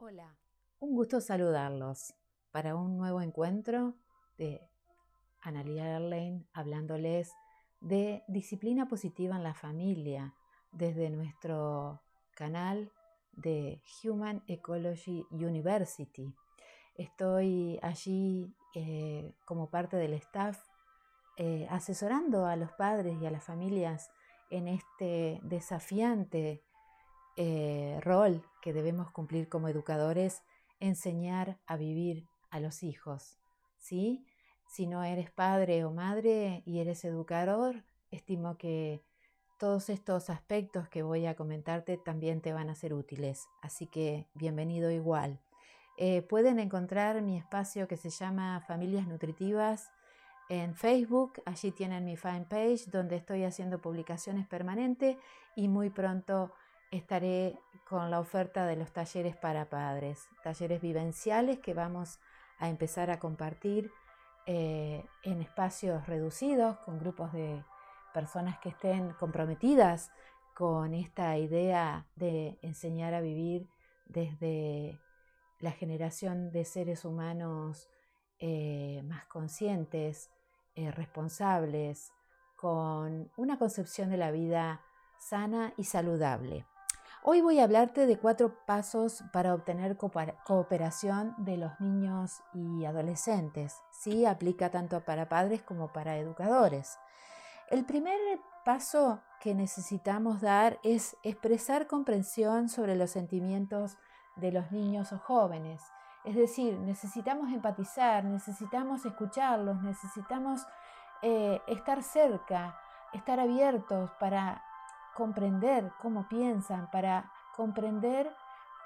Hola, un gusto saludarlos para un nuevo encuentro de Analia Erlein hablándoles de disciplina positiva en la familia desde nuestro canal de Human Ecology University. Estoy allí eh, como parte del staff eh, asesorando a los padres y a las familias en este desafiante eh, rol que debemos cumplir como educadores, enseñar a vivir a los hijos. ¿sí? Si no eres padre o madre y eres educador, estimo que todos estos aspectos que voy a comentarte también te van a ser útiles. Así que bienvenido igual. Eh, pueden encontrar mi espacio que se llama Familias Nutritivas en Facebook. Allí tienen mi fanpage donde estoy haciendo publicaciones permanentes y muy pronto estaré con la oferta de los talleres para padres, talleres vivenciales que vamos a empezar a compartir eh, en espacios reducidos con grupos de personas que estén comprometidas con esta idea de enseñar a vivir desde la generación de seres humanos eh, más conscientes, eh, responsables, con una concepción de la vida sana y saludable. Hoy voy a hablarte de cuatro pasos para obtener cooperación de los niños y adolescentes. Sí, aplica tanto para padres como para educadores. El primer paso que necesitamos dar es expresar comprensión sobre los sentimientos de los niños o jóvenes. Es decir, necesitamos empatizar, necesitamos escucharlos, necesitamos eh, estar cerca, estar abiertos para comprender cómo piensan, para comprender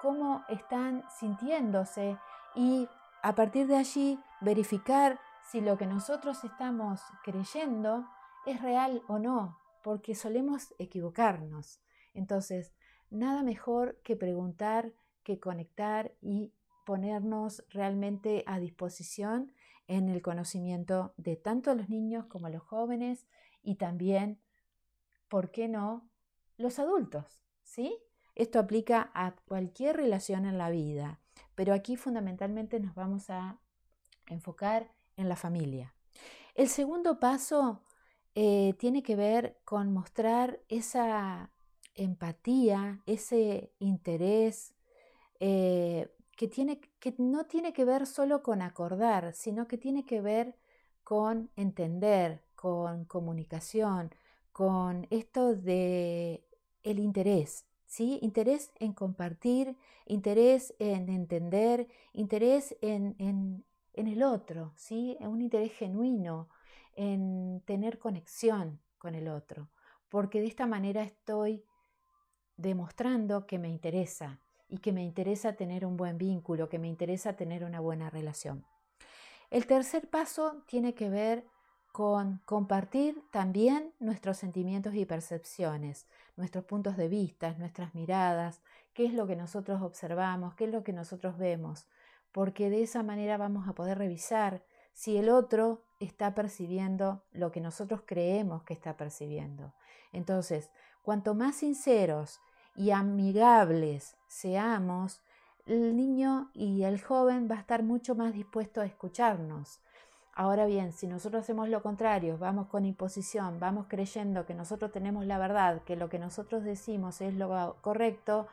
cómo están sintiéndose y a partir de allí verificar si lo que nosotros estamos creyendo es real o no, porque solemos equivocarnos. Entonces, nada mejor que preguntar, que conectar y ponernos realmente a disposición en el conocimiento de tanto los niños como los jóvenes y también, ¿por qué no?, los adultos, ¿sí? Esto aplica a cualquier relación en la vida, pero aquí fundamentalmente nos vamos a enfocar en la familia. El segundo paso eh, tiene que ver con mostrar esa empatía, ese interés eh, que, tiene, que no tiene que ver solo con acordar, sino que tiene que ver con entender, con comunicación, con esto de el interés, ¿sí? Interés en compartir, interés en entender, interés en, en, el otro, ¿sí? Un interés genuino, en tener conexión con el otro, porque de esta manera estoy demostrando que me interesa y que me interesa tener un buen vínculo, que me interesa tener una buena relación. El tercer paso tiene que ver con compartir también nuestros sentimientos y percepciones, nuestros puntos de vista, nuestras miradas, qué es lo que nosotros observamos, qué es lo que nosotros vemos, porque de esa manera vamos a poder revisar si el otro está percibiendo lo que nosotros creemos que está percibiendo. Entonces, cuanto más sinceros y amigables seamos, el niño y el joven va a estar mucho más dispuesto a escucharnos, Ahora bien, si nosotros hacemos lo contrario, vamos con imposición, vamos creyendo que nosotros tenemos la verdad, que lo que nosotros decimos es lo correcto,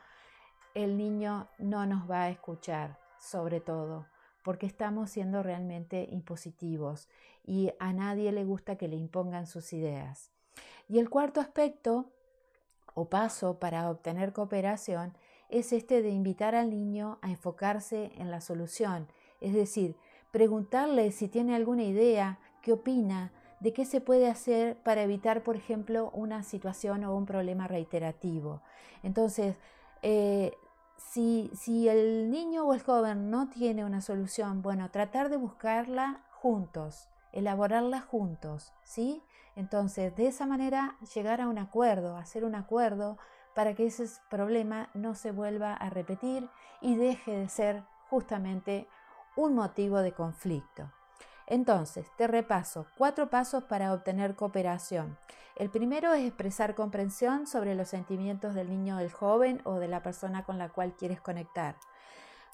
el niño no nos va a escuchar, sobre todo, porque estamos siendo realmente impositivos y a nadie le gusta que le impongan sus ideas. Y el cuarto aspecto o paso para obtener cooperación es este de invitar al niño a enfocarse en la solución, es decir, preguntarle si tiene alguna idea, qué opina, de qué se puede hacer para evitar, por ejemplo, una situación o un problema reiterativo. Entonces, eh, si, si el niño o el joven no tiene una solución, bueno, tratar de buscarla juntos, elaborarla juntos, ¿sí? Entonces, de esa manera, llegar a un acuerdo, hacer un acuerdo para que ese problema no se vuelva a repetir y deje de ser justamente un motivo de conflicto. Entonces, te repaso cuatro pasos para obtener cooperación. El primero es expresar comprensión sobre los sentimientos del niño, del joven o de la persona con la cual quieres conectar.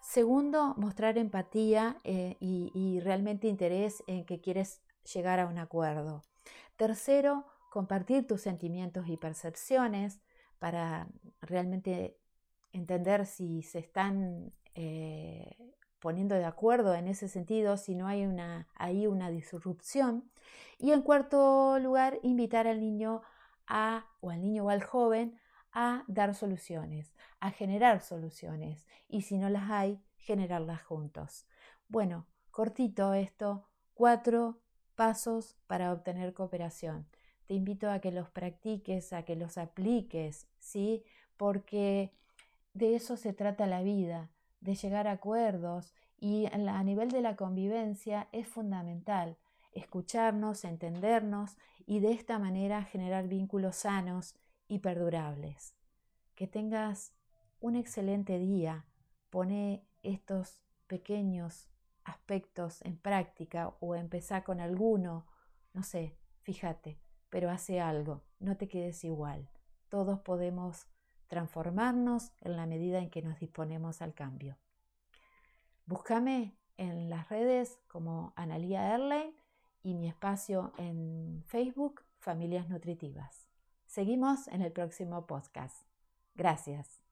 Segundo, mostrar empatía eh, y, realmente interés en que quieres llegar a un acuerdo. Tercero, compartir tus sentimientos y percepciones para realmente entender si se están eh, poniendo de acuerdo en ese sentido, si no hay una, ahí una disrupción. Y en cuarto lugar, invitar al niño a, o al niño o al joven a dar soluciones, a generar soluciones y si no las hay, generarlas juntos. Bueno, cortito esto, cuatro pasos para obtener cooperación. Te invito a que los practiques, a que los apliques, ¿sí? Porque de eso se trata la vida, de llegar a acuerdos y a nivel de la convivencia es fundamental escucharnos, entendernos y de esta manera generar vínculos sanos y perdurables. Que tengas un excelente día. Pone estos pequeños aspectos en práctica o empezar con alguno, no sé, fíjate, pero hace algo, no te quedes igual. Todos podemos transformarnos en la medida en que nos disponemos al cambio. Búscame en las redes como Analía Erlein y mi espacio en Facebook, Familias Nutritivas. Seguimos en el próximo podcast. Gracias.